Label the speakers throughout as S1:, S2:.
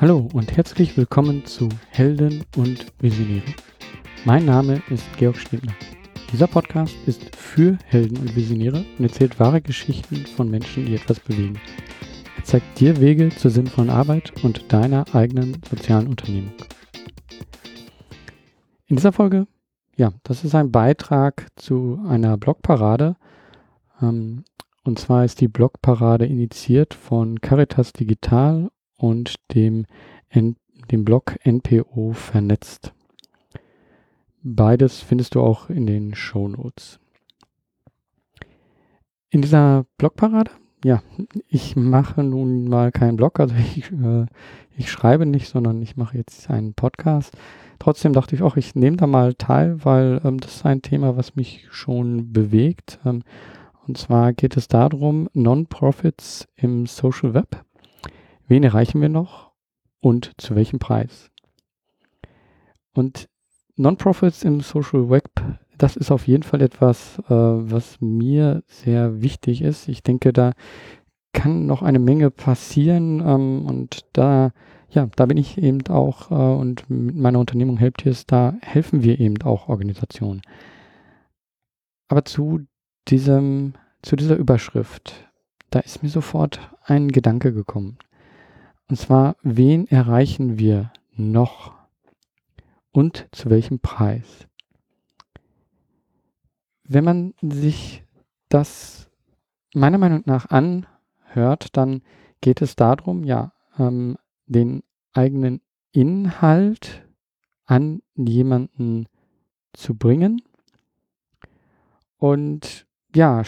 S1: Hallo und herzlich willkommen zu Helden und Visionäre. Mein Name ist Georg Schnebner. Dieser Podcast ist für Helden und Visionäre und erzählt wahre Geschichten von Menschen, die etwas bewegen. Er zeigt dir Wege zur sinnvollen Arbeit und deiner eigenen sozialen Unternehmung. In dieser Folge, ja, das ist ein Beitrag zu einer Blogparade. Ähm, und zwar ist die Blogparade initiiert von Caritas Digital und dem, dem Blog NPO vernetzt. Beides findest du auch in den Show Notes. In dieser Blogparade, ja, ich mache nun mal keinen Blog, also ich, äh, ich schreibe nicht, sondern ich mache jetzt einen Podcast. Trotzdem dachte ich auch, ich nehme da mal teil, weil ähm, das ist ein Thema, was mich schon bewegt. Ähm, und zwar geht es darum, Non-Profits im Social Web. Wen erreichen wir noch und zu welchem Preis? Und Non-Profits im Social Web, das ist auf jeden Fall etwas, äh, was mir sehr wichtig ist. Ich denke, da kann noch eine Menge passieren ähm, und da, ja, da bin ich eben auch äh, und mit meiner Unternehmung Helptiers, da helfen wir eben auch Organisationen. Aber zu diesem, zu dieser Überschrift, da ist mir sofort ein Gedanke gekommen. Und zwar, wen erreichen wir noch und zu welchem Preis? Wenn man sich das meiner Meinung nach anhört, dann geht es darum, ja, ähm, den eigenen Inhalt an jemanden zu bringen. Und ja,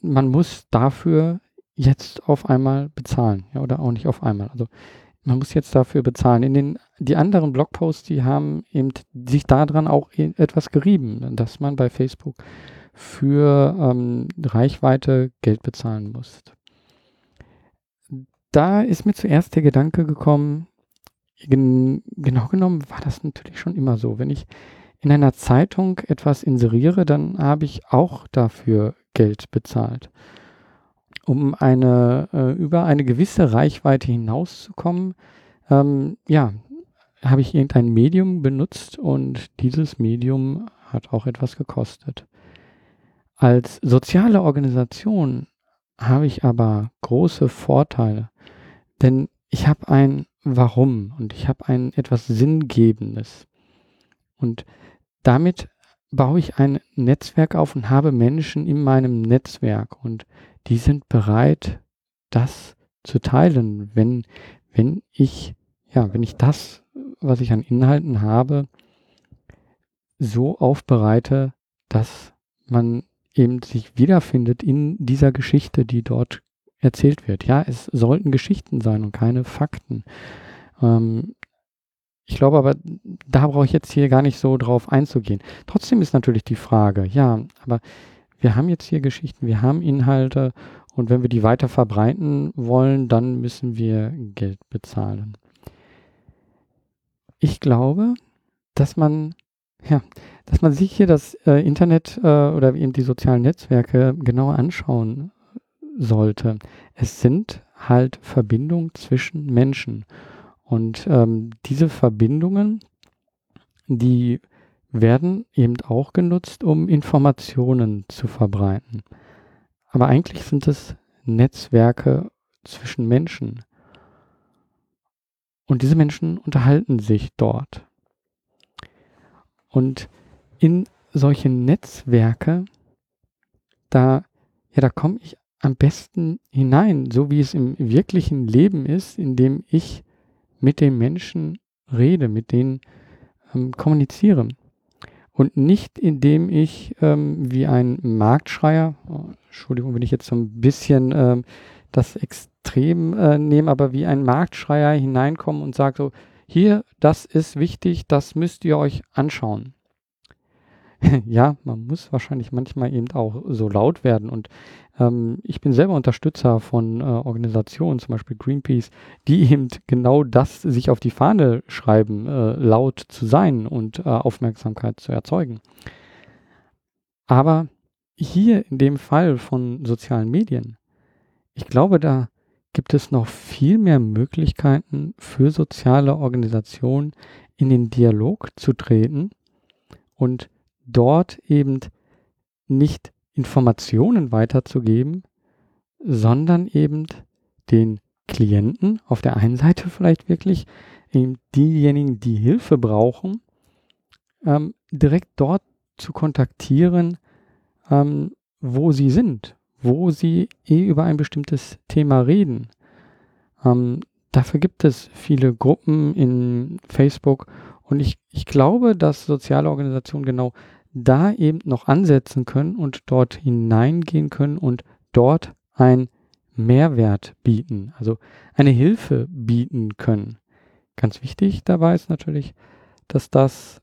S1: man muss dafür jetzt auf einmal bezahlen, ja, oder auch nicht auf einmal. Also man muss jetzt dafür bezahlen. In den die anderen Blogposts, die haben eben sich daran auch e, etwas gerieben, dass man bei Facebook für ähm, Reichweite Geld bezahlen muss. Da ist mir zuerst der Gedanke gekommen, gen genau genommen war das natürlich schon immer so. Wenn ich in einer Zeitung etwas inseriere, dann habe ich auch dafür Geld bezahlt um eine, äh, über eine gewisse Reichweite hinauszukommen, ähm, ja, habe ich irgendein Medium benutzt und dieses Medium hat auch etwas gekostet. Als soziale Organisation habe ich aber große Vorteile, denn ich habe ein Warum und ich habe ein etwas Sinngebendes. Und damit baue ich ein Netzwerk auf und habe Menschen in meinem Netzwerk und die sind bereit, das zu teilen, wenn, wenn ich, ja, wenn ich das, was ich an Inhalten habe, so aufbereite, dass man eben sich wiederfindet in dieser Geschichte, die dort erzählt wird. Ja, es sollten Geschichten sein und keine Fakten. Ähm, ich glaube aber, da brauche ich jetzt hier gar nicht so drauf einzugehen. Trotzdem ist natürlich die Frage, ja, aber wir haben jetzt hier Geschichten, wir haben Inhalte und wenn wir die weiter verbreiten wollen, dann müssen wir Geld bezahlen. Ich glaube, dass man, ja, dass man sich hier das äh, Internet äh, oder eben die sozialen Netzwerke genauer anschauen sollte. Es sind halt Verbindungen zwischen Menschen. Und ähm, diese Verbindungen, die werden eben auch genutzt, um Informationen zu verbreiten. Aber eigentlich sind es Netzwerke zwischen Menschen. Und diese Menschen unterhalten sich dort. Und in solche Netzwerke, da, ja, da komme ich am besten hinein, so wie es im wirklichen Leben ist, indem ich mit den Menschen rede, mit denen ähm, kommuniziere und nicht indem ich ähm, wie ein Marktschreier, oh, Entschuldigung, wenn ich jetzt so ein bisschen ähm, das Extrem äh, nehme, aber wie ein Marktschreier hineinkomme und sage so, hier, das ist wichtig, das müsst ihr euch anschauen. ja, man muss wahrscheinlich manchmal eben auch so laut werden. Und ähm, ich bin selber Unterstützer von äh, Organisationen, zum Beispiel Greenpeace, die eben genau das sich auf die Fahne schreiben, äh, laut zu sein und äh, Aufmerksamkeit zu erzeugen. Aber hier in dem Fall von sozialen Medien, ich glaube, da gibt es noch viel mehr Möglichkeiten für soziale Organisationen in den Dialog zu treten und dort eben nicht Informationen weiterzugeben, sondern eben den Klienten auf der einen Seite vielleicht wirklich diejenigen, die Hilfe brauchen, ähm, direkt dort zu kontaktieren, ähm, wo sie sind, wo sie eh über ein bestimmtes Thema reden. Ähm, dafür gibt es viele Gruppen in Facebook und ich, ich glaube, dass soziale Organisationen genau da eben noch ansetzen können und dort hineingehen können und dort ein Mehrwert bieten, also eine Hilfe bieten können. Ganz wichtig dabei ist natürlich, dass das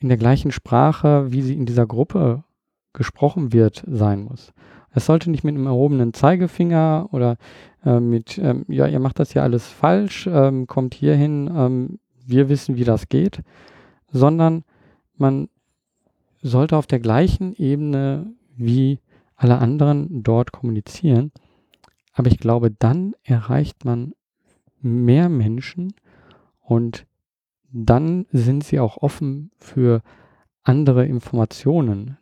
S1: in der gleichen Sprache, wie sie in dieser Gruppe gesprochen wird, sein muss. Es sollte nicht mit einem erhobenen Zeigefinger oder äh, mit, ähm, ja, ihr macht das ja alles falsch, ähm, kommt hier hin, ähm, wir wissen, wie das geht, sondern man sollte auf der gleichen Ebene wie alle anderen dort kommunizieren. Aber ich glaube, dann erreicht man mehr Menschen und dann sind sie auch offen für andere Informationen.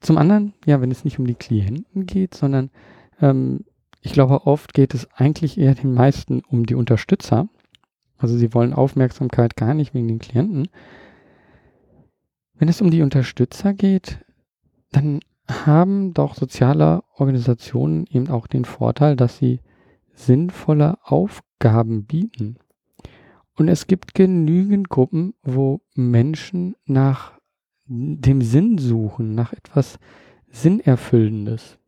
S1: Zum anderen, ja, wenn es nicht um die Klienten geht, sondern ähm, ich glaube, oft geht es eigentlich eher den meisten um die Unterstützer. Also sie wollen Aufmerksamkeit gar nicht wegen den Klienten. Wenn es um die Unterstützer geht, dann haben doch soziale Organisationen eben auch den Vorteil, dass sie sinnvolle Aufgaben bieten. Und es gibt genügend Gruppen, wo Menschen nach dem Sinn suchen, nach etwas Sinnerfüllendes.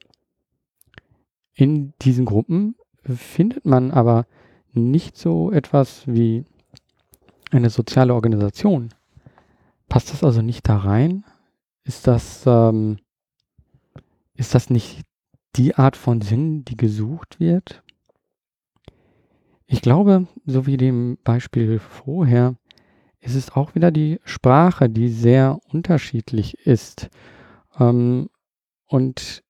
S1: In diesen Gruppen findet man aber nicht so etwas wie eine soziale Organisation. Passt das also nicht da rein? Ist das, ähm, ist das nicht die Art von Sinn, die gesucht wird? Ich glaube, so wie dem Beispiel vorher, ist es auch wieder die Sprache, die sehr unterschiedlich ist. Ähm, und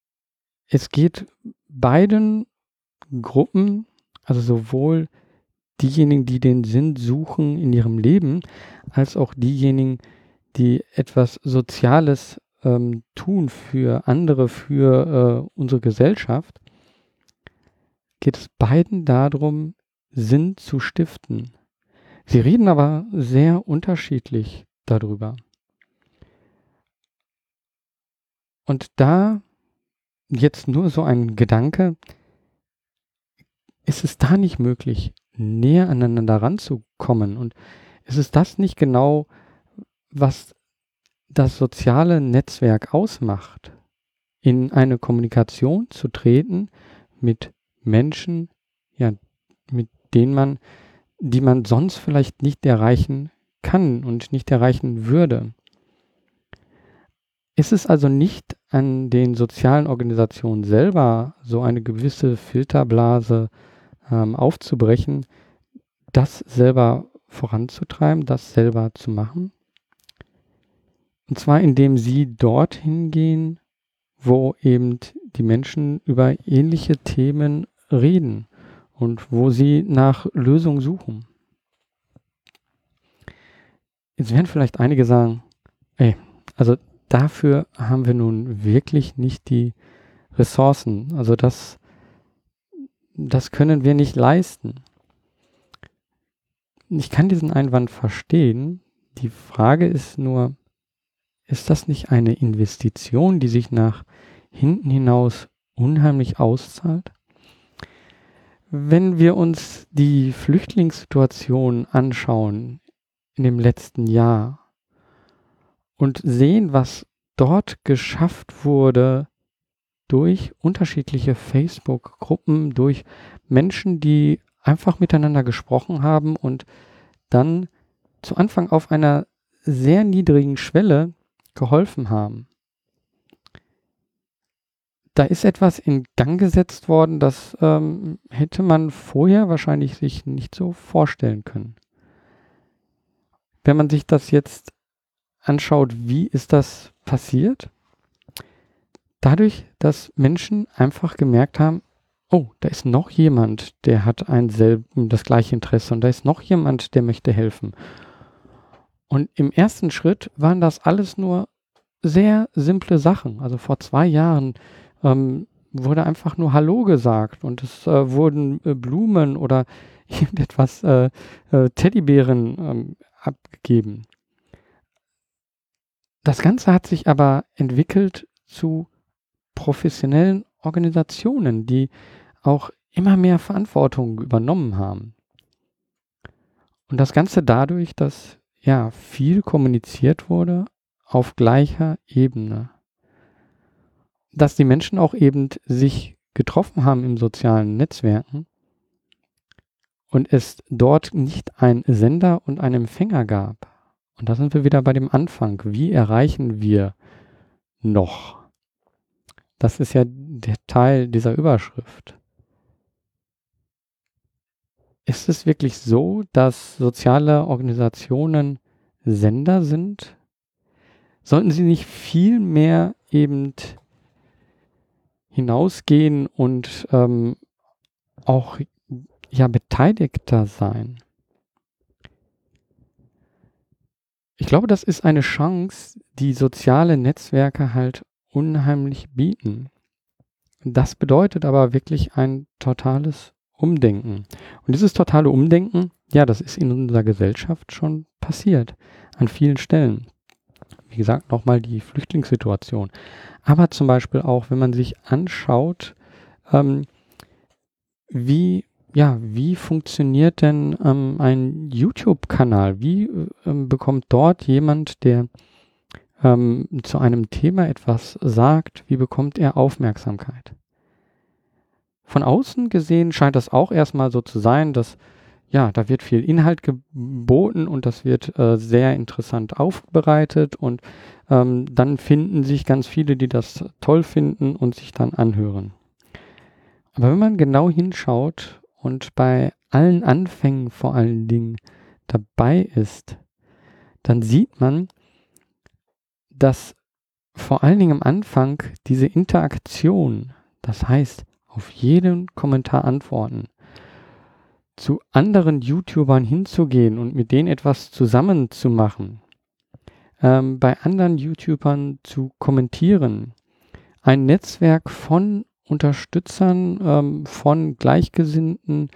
S1: es geht beiden Gruppen, also sowohl diejenigen, die den Sinn suchen in ihrem Leben, als auch diejenigen, die etwas Soziales ähm, tun für andere, für äh, unsere Gesellschaft, geht es beiden darum, Sinn zu stiften. Sie reden aber sehr unterschiedlich darüber. Und da jetzt nur so ein Gedanke, ist es da nicht möglich, näher aneinander ranzukommen? Und ist es das nicht genau, was das soziale Netzwerk ausmacht? In eine Kommunikation zu treten mit Menschen, ja, mit denen man die man sonst vielleicht nicht erreichen kann und nicht erreichen würde. Ist es also nicht an den sozialen Organisationen selber, so eine gewisse Filterblase ähm, aufzubrechen, das selber voranzutreiben, das selber zu machen? Und zwar indem sie dorthin gehen, wo eben die Menschen über ähnliche Themen reden und wo sie nach Lösungen suchen. Jetzt werden vielleicht einige sagen, ey, also dafür haben wir nun wirklich nicht die Ressourcen. Also das, das können wir nicht leisten. Ich kann diesen Einwand verstehen. Die Frage ist nur, ist das nicht eine Investition, die sich nach hinten hinaus unheimlich auszahlt? Wenn wir uns die Flüchtlingssituation anschauen in dem letzten Jahr und sehen, was dort geschafft wurde durch unterschiedliche Facebook-Gruppen, durch Menschen, die einfach miteinander gesprochen haben und dann zu Anfang auf einer sehr niedrigen Schwelle geholfen haben da ist etwas in Gang gesetzt worden, das ähm, hätte man vorher wahrscheinlich sich nicht so vorstellen können. Wenn man sich das jetzt anschaut, wie ist das passiert? Dadurch, dass Menschen einfach gemerkt haben, oh, da ist noch jemand, der hat ein selben, das gleiche Interesse und da ist noch jemand, der möchte helfen. Und im ersten Schritt waren das alles nur sehr simple Sachen. Also vor zwei Jahren ähm, wurde einfach nur Hallo gesagt und es äh, wurden äh, Blumen oder irgendetwas äh, äh, Teddybären ähm, abgegeben. Das Ganze hat sich aber entwickelt zu professionellen Organisationen, die auch immer mehr Verantwortung übernommen haben. Und das Ganze dadurch, dass ja viel kommuniziert wurde auf gleicher Ebene. Dass die Menschen auch eben sich getroffen haben im sozialen Netzwerken und es dort nicht ein Sender und einen Empfänger gab. Und da sind wir wieder bei dem Anfang. Wie erreichen wir noch? Das ist ja der Teil dieser Überschrift. Ist es wirklich so, dass soziale Organisationen Sender sind? Sollten sie nicht viel mehr eben hinausgehen und ähm, auch ja beteiligter sein? Ich glaube, das ist eine Chance, die soziale Netzwerke halt unheimlich bieten. Das bedeutet aber wirklich ein totales Umdenken. Und dieses totale Umdenken, ja, das ist in unserer Gesellschaft schon passiert. An vielen Stellen. Wie gesagt, nochmal die Flüchtlingssituation. Aber zum Beispiel auch, wenn man sich anschaut, ähm, wie ja, wie funktioniert denn ähm, ein YouTube-Kanal? Wie ähm, bekommt dort jemand, der ähm, zu einem Thema etwas sagt, wie bekommt er Aufmerksamkeit? Von außen gesehen scheint das auch erstmal so zu sein, dass ja, da wird viel Inhalt geboten und das wird äh, sehr interessant aufbereitet und ähm, dann finden sich ganz viele, die das toll finden und sich dann anhören. Aber wenn man genau hinschaut und bei allen Anfängen vor allen Dingen dabei ist, dann sieht man, dass vor allen Dingen am Anfang diese Interaktion, das heißt auf jeden Kommentar antworten, zu anderen YouTubern hinzugehen und mit denen etwas zusammen zu machen, ähm, bei anderen YouTubern zu kommentieren, ein Netzwerk von Unterstützern, ähm, von Gleichgesinnten,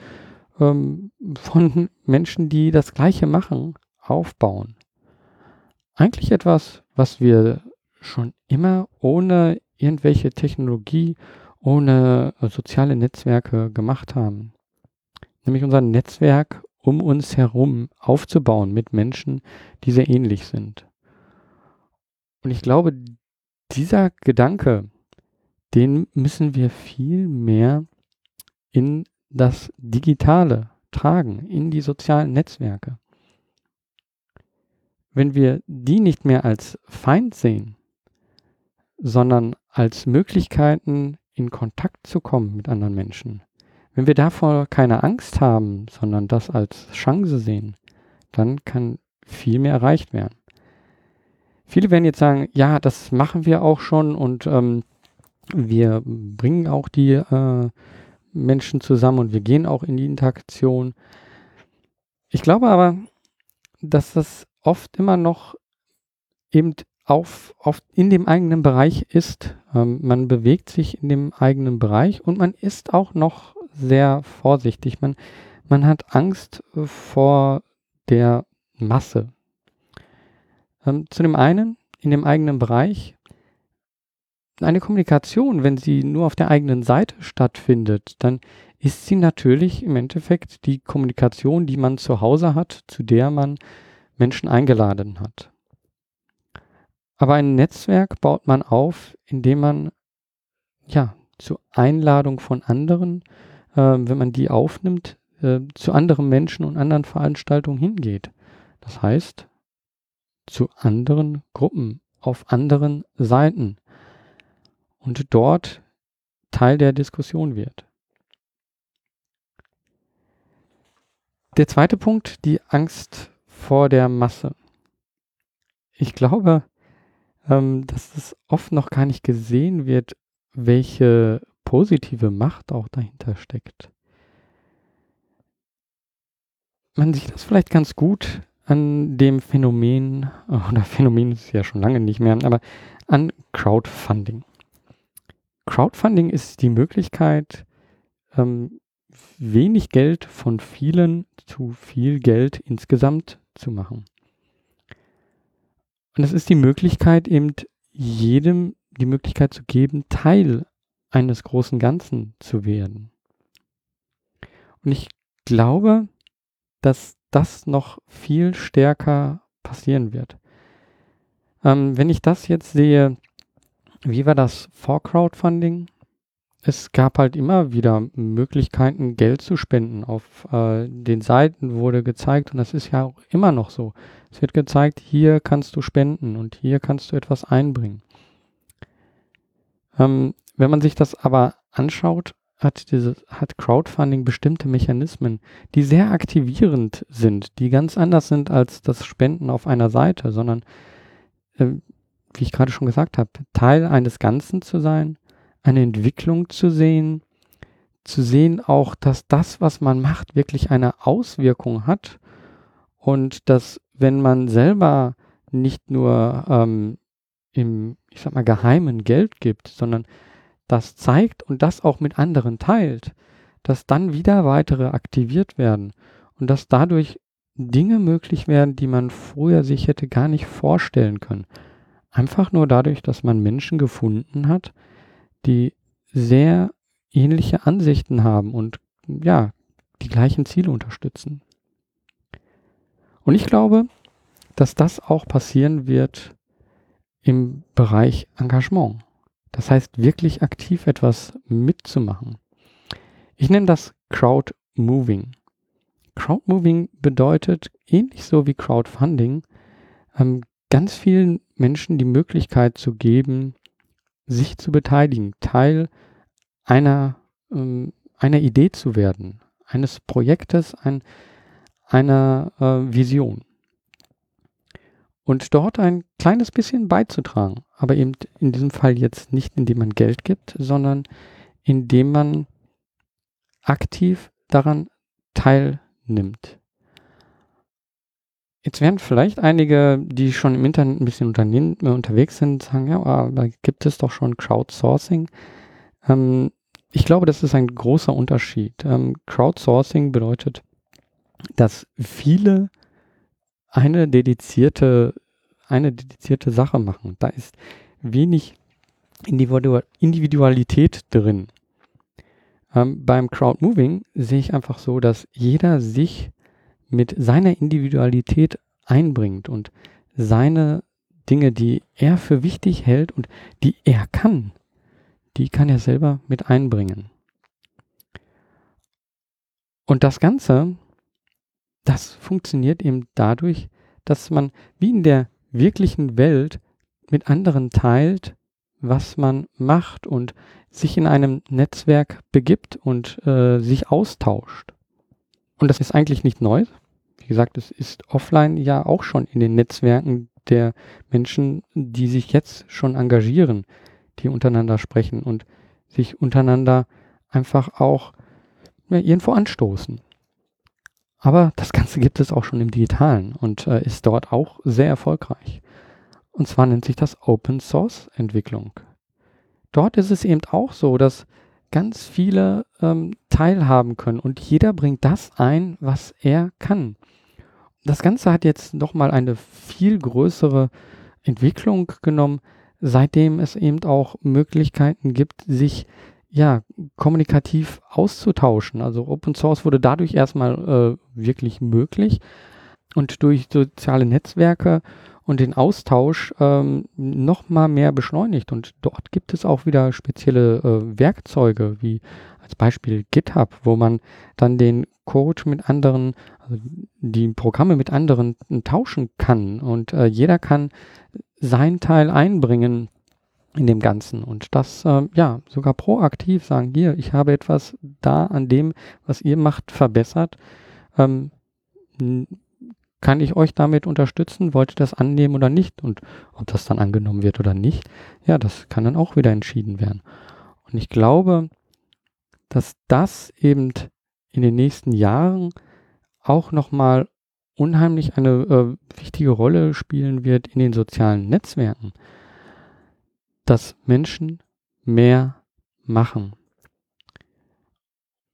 S1: ähm, von Menschen, die das Gleiche machen, aufbauen. Eigentlich etwas, was wir schon immer ohne irgendwelche Technologie, ohne äh, soziale Netzwerke gemacht haben. Nämlich unser Netzwerk um uns herum aufzubauen mit Menschen, die sehr ähnlich sind. Und ich glaube, dieser Gedanke, den müssen wir viel mehr in das Digitale tragen, in die sozialen Netzwerke. Wenn wir die nicht mehr als Feind sehen, sondern als Möglichkeiten in Kontakt zu kommen mit anderen Menschen, wenn wir davor keine Angst haben, sondern das als Chance sehen, dann kann viel mehr erreicht werden. Viele werden jetzt sagen, ja, das machen wir auch schon und ähm, wir bringen auch die äh, Menschen zusammen und wir gehen auch in die Interaktion. Ich glaube aber, dass das oft immer noch eben auf, auf in dem eigenen Bereich ist. Ähm, man bewegt sich in dem eigenen Bereich und man ist auch noch sehr vorsichtig. Man, man hat Angst vor der Masse. Ähm, zu dem einen, in dem eigenen Bereich, eine Kommunikation, wenn sie nur auf der eigenen Seite stattfindet, dann ist sie natürlich im Endeffekt die Kommunikation, die man zu Hause hat, zu der man Menschen eingeladen hat. Aber ein Netzwerk baut man auf, indem man ja zur Einladung von anderen, äh, wenn man die aufnimmt, äh, zu anderen Menschen und anderen Veranstaltungen hingeht. Das heißt, zu anderen Gruppen, auf anderen Seiten und dort Teil der Diskussion wird. Der zweite Punkt, die Angst vor der Masse. Ich glaube, ähm, dass es oft noch gar nicht gesehen wird, welche positive Macht auch dahinter steckt. Man sieht das vielleicht ganz gut an dem Phänomen, oder Phänomen ist ja schon lange nicht mehr, aber an Crowdfunding. Crowdfunding ist die Möglichkeit, ähm, wenig Geld von vielen zu viel Geld insgesamt zu machen. Und es ist die Möglichkeit, eben jedem die Möglichkeit zu geben, Teil eines großen Ganzen zu werden. Und ich glaube, dass das noch viel stärker passieren wird. Ähm, wenn ich das jetzt sehe, wie war das vor Crowdfunding? Es gab halt immer wieder Möglichkeiten, Geld zu spenden. Auf äh, den Seiten wurde gezeigt, und das ist ja auch immer noch so. Es wird gezeigt, hier kannst du spenden und hier kannst du etwas einbringen. Ähm, wenn man sich das aber anschaut, hat, diese, hat Crowdfunding bestimmte Mechanismen, die sehr aktivierend sind, die ganz anders sind als das Spenden auf einer Seite, sondern, äh, wie ich gerade schon gesagt habe, Teil eines Ganzen zu sein, eine Entwicklung zu sehen, zu sehen auch, dass das, was man macht, wirklich eine Auswirkung hat und dass, wenn man selber nicht nur ähm, im, ich sag mal, geheimen Geld gibt, sondern das zeigt und das auch mit anderen teilt, dass dann wieder weitere aktiviert werden und dass dadurch Dinge möglich werden, die man früher sich hätte gar nicht vorstellen können. Einfach nur dadurch, dass man Menschen gefunden hat, die sehr ähnliche Ansichten haben und ja, die gleichen Ziele unterstützen. Und ich glaube, dass das auch passieren wird im Bereich Engagement. Das heißt, wirklich aktiv etwas mitzumachen. Ich nenne das Crowdmoving. Crowdmoving bedeutet, ähnlich so wie Crowdfunding, ähm, ganz vielen Menschen die Möglichkeit zu geben, sich zu beteiligen, Teil einer, ähm, einer Idee zu werden, eines Projektes, ein, einer äh, Vision. Und dort ein kleines bisschen beizutragen, aber eben in diesem Fall jetzt nicht, indem man Geld gibt, sondern indem man aktiv daran teilnimmt. Jetzt werden vielleicht einige, die schon im Internet ein bisschen äh, unterwegs sind, sagen, ja, aber gibt es doch schon Crowdsourcing. Ähm, ich glaube, das ist ein großer Unterschied. Ähm, Crowdsourcing bedeutet, dass viele eine dedizierte, eine dedizierte Sache machen. Da ist wenig Individualität drin. Ähm, beim Crowdmoving sehe ich einfach so, dass jeder sich mit seiner Individualität einbringt und seine Dinge, die er für wichtig hält und die er kann, die kann er selber mit einbringen. Und das Ganze, das funktioniert eben dadurch, dass man wie in der wirklichen Welt mit anderen teilt, was man macht und sich in einem Netzwerk begibt und äh, sich austauscht. Und das ist eigentlich nicht neu. Gesagt, es ist offline ja auch schon in den Netzwerken der Menschen, die sich jetzt schon engagieren, die untereinander sprechen und sich untereinander einfach auch ja, irgendwo anstoßen. Aber das Ganze gibt es auch schon im Digitalen und äh, ist dort auch sehr erfolgreich. Und zwar nennt sich das Open Source Entwicklung. Dort ist es eben auch so, dass ganz viele ähm, teilhaben können und jeder bringt das ein, was er kann. Das Ganze hat jetzt nochmal eine viel größere Entwicklung genommen, seitdem es eben auch Möglichkeiten gibt, sich ja, kommunikativ auszutauschen. Also Open Source wurde dadurch erstmal äh, wirklich möglich und durch soziale Netzwerke und den Austausch ähm, noch mal mehr beschleunigt. Und dort gibt es auch wieder spezielle äh, Werkzeuge, wie als Beispiel GitHub, wo man dann den Code mit anderen, die Programme mit anderen tauschen kann. Und äh, jeder kann sein Teil einbringen in dem Ganzen und das äh, ja sogar proaktiv sagen, hier, ich habe etwas da an dem, was ihr macht, verbessert. Ähm, kann ich euch damit unterstützen? Wollt ihr das annehmen oder nicht? Und ob das dann angenommen wird oder nicht, ja, das kann dann auch wieder entschieden werden. Und ich glaube, dass das eben in den nächsten Jahren auch nochmal unheimlich eine äh, wichtige Rolle spielen wird in den sozialen Netzwerken, dass Menschen mehr machen.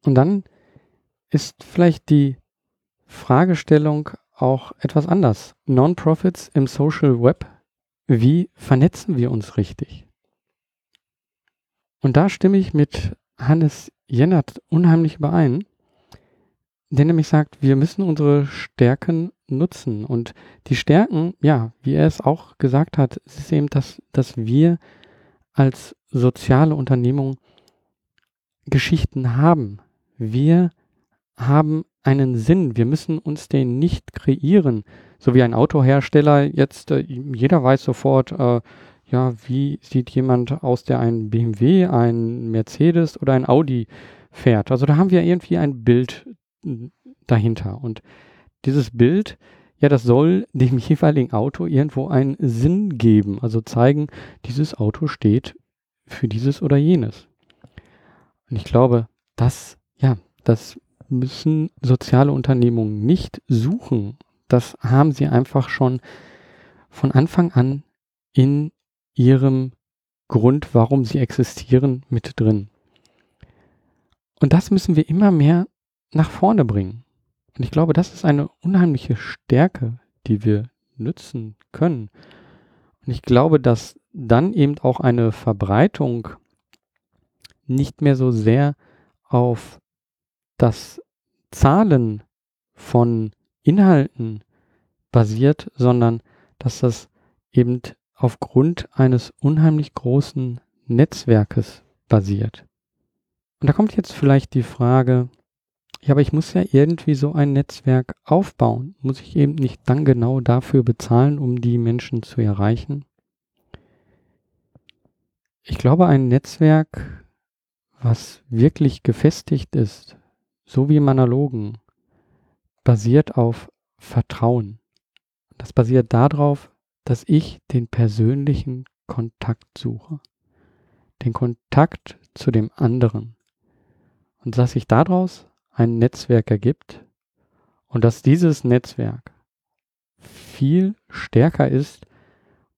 S1: Und dann ist vielleicht die Fragestellung auch etwas anders. Non-Profits im Social Web, wie vernetzen wir uns richtig? Und da stimme ich mit Hannes Jennert unheimlich überein, der nämlich sagt, wir müssen unsere Stärken nutzen. Und die Stärken, ja, wie er es auch gesagt hat, ist eben, dass, dass wir als soziale Unternehmung Geschichten haben. Wir haben einen Sinn. Wir müssen uns den nicht kreieren. So wie ein Autohersteller jetzt, äh, jeder weiß sofort, äh, ja, wie sieht jemand aus, der ein BMW, ein Mercedes oder ein Audi fährt. Also da haben wir irgendwie ein Bild dahinter. Und dieses Bild, ja, das soll dem jeweiligen Auto irgendwo einen Sinn geben. Also zeigen, dieses Auto steht für dieses oder jenes. Und ich glaube, das, ja, das müssen soziale Unternehmungen nicht suchen. Das haben sie einfach schon von Anfang an in ihrem Grund, warum sie existieren, mit drin. Und das müssen wir immer mehr nach vorne bringen. Und ich glaube, das ist eine unheimliche Stärke, die wir nützen können. Und ich glaube, dass dann eben auch eine Verbreitung nicht mehr so sehr auf das Zahlen von Inhalten basiert, sondern dass das eben aufgrund eines unheimlich großen Netzwerkes basiert. Und da kommt jetzt vielleicht die Frage, ja, aber ich muss ja irgendwie so ein Netzwerk aufbauen. Muss ich eben nicht dann genau dafür bezahlen, um die Menschen zu erreichen? Ich glaube, ein Netzwerk, was wirklich gefestigt ist, so wie im Analogen, basiert auf Vertrauen. Das basiert darauf, dass ich den persönlichen Kontakt suche. Den Kontakt zu dem anderen. Und dass sich daraus ein Netzwerk ergibt und dass dieses Netzwerk viel stärker ist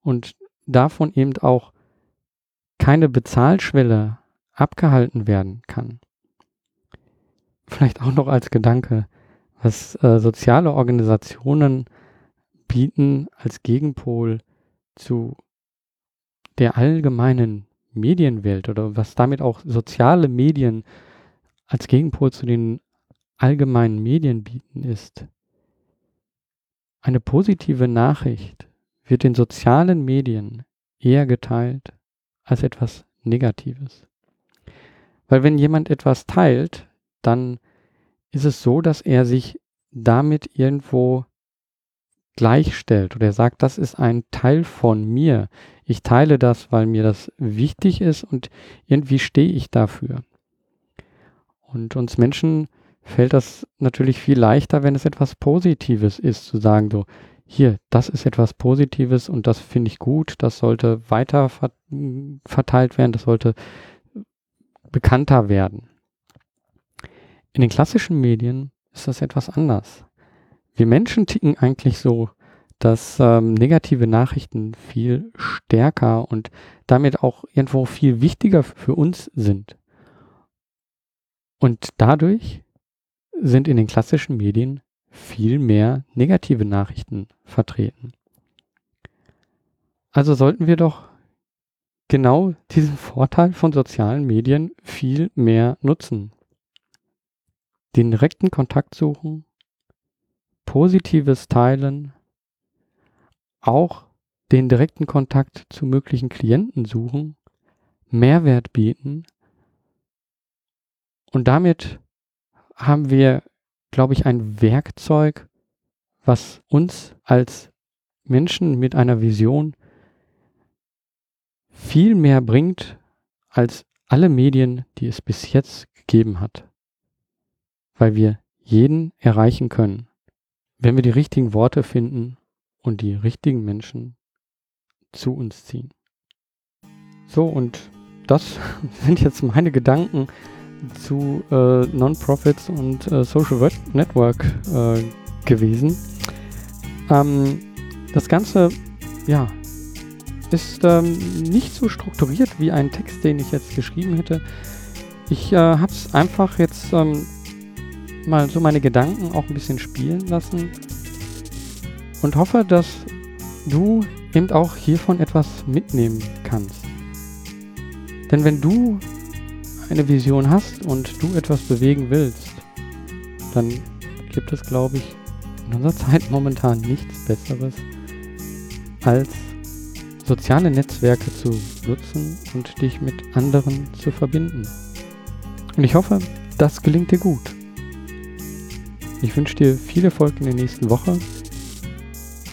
S1: und davon eben auch keine Bezahlschwelle abgehalten werden kann. Vielleicht auch noch als Gedanke, was äh, soziale Organisationen bieten als Gegenpol zu der allgemeinen Medienwelt oder was damit auch soziale Medien als Gegenpol zu den allgemeinen Medien bieten, ist, eine positive Nachricht wird in sozialen Medien eher geteilt als etwas Negatives. Weil wenn jemand etwas teilt, dann ist es so, dass er sich damit irgendwo gleichstellt oder er sagt, das ist ein Teil von mir. Ich teile das, weil mir das wichtig ist und irgendwie stehe ich dafür. Und uns Menschen fällt das natürlich viel leichter, wenn es etwas Positives ist, zu sagen so, hier, das ist etwas Positives und das finde ich gut, das sollte weiter verteilt werden, das sollte bekannter werden. In den klassischen Medien ist das etwas anders. Wir Menschen ticken eigentlich so, dass ähm, negative Nachrichten viel stärker und damit auch irgendwo viel wichtiger für uns sind. Und dadurch sind in den klassischen Medien viel mehr negative Nachrichten vertreten. Also sollten wir doch genau diesen Vorteil von sozialen Medien viel mehr nutzen. Den direkten Kontakt suchen, positives Teilen, auch den direkten Kontakt zu möglichen Klienten suchen, Mehrwert bieten und damit haben wir, glaube ich, ein Werkzeug, was uns als Menschen mit einer Vision viel mehr bringt als alle Medien, die es bis jetzt gegeben hat. Weil wir jeden erreichen können, wenn wir die richtigen Worte finden und die richtigen Menschen zu uns ziehen. So, und das sind jetzt meine Gedanken zu äh, Non-Profits und äh, Social Network äh, gewesen. Ähm, das Ganze, ja, ist ähm, nicht so strukturiert wie ein Text, den ich jetzt geschrieben hätte. Ich äh, habe es einfach jetzt ähm, mal so meine Gedanken auch ein bisschen spielen lassen und hoffe, dass du eben auch hiervon etwas mitnehmen kannst. Denn wenn du eine Vision hast und du etwas bewegen willst, dann gibt es, glaube ich, in unserer Zeit momentan nichts Besseres, als soziale Netzwerke zu nutzen und dich mit anderen zu verbinden. Und ich hoffe, das gelingt dir gut. Ich wünsche dir viel Erfolg in der nächsten Woche.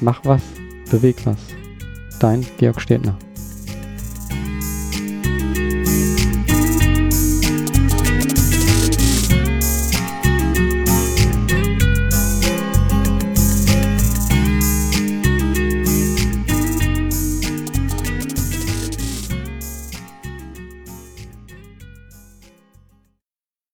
S1: Mach was, beweg was. Dein Georg Stedtner.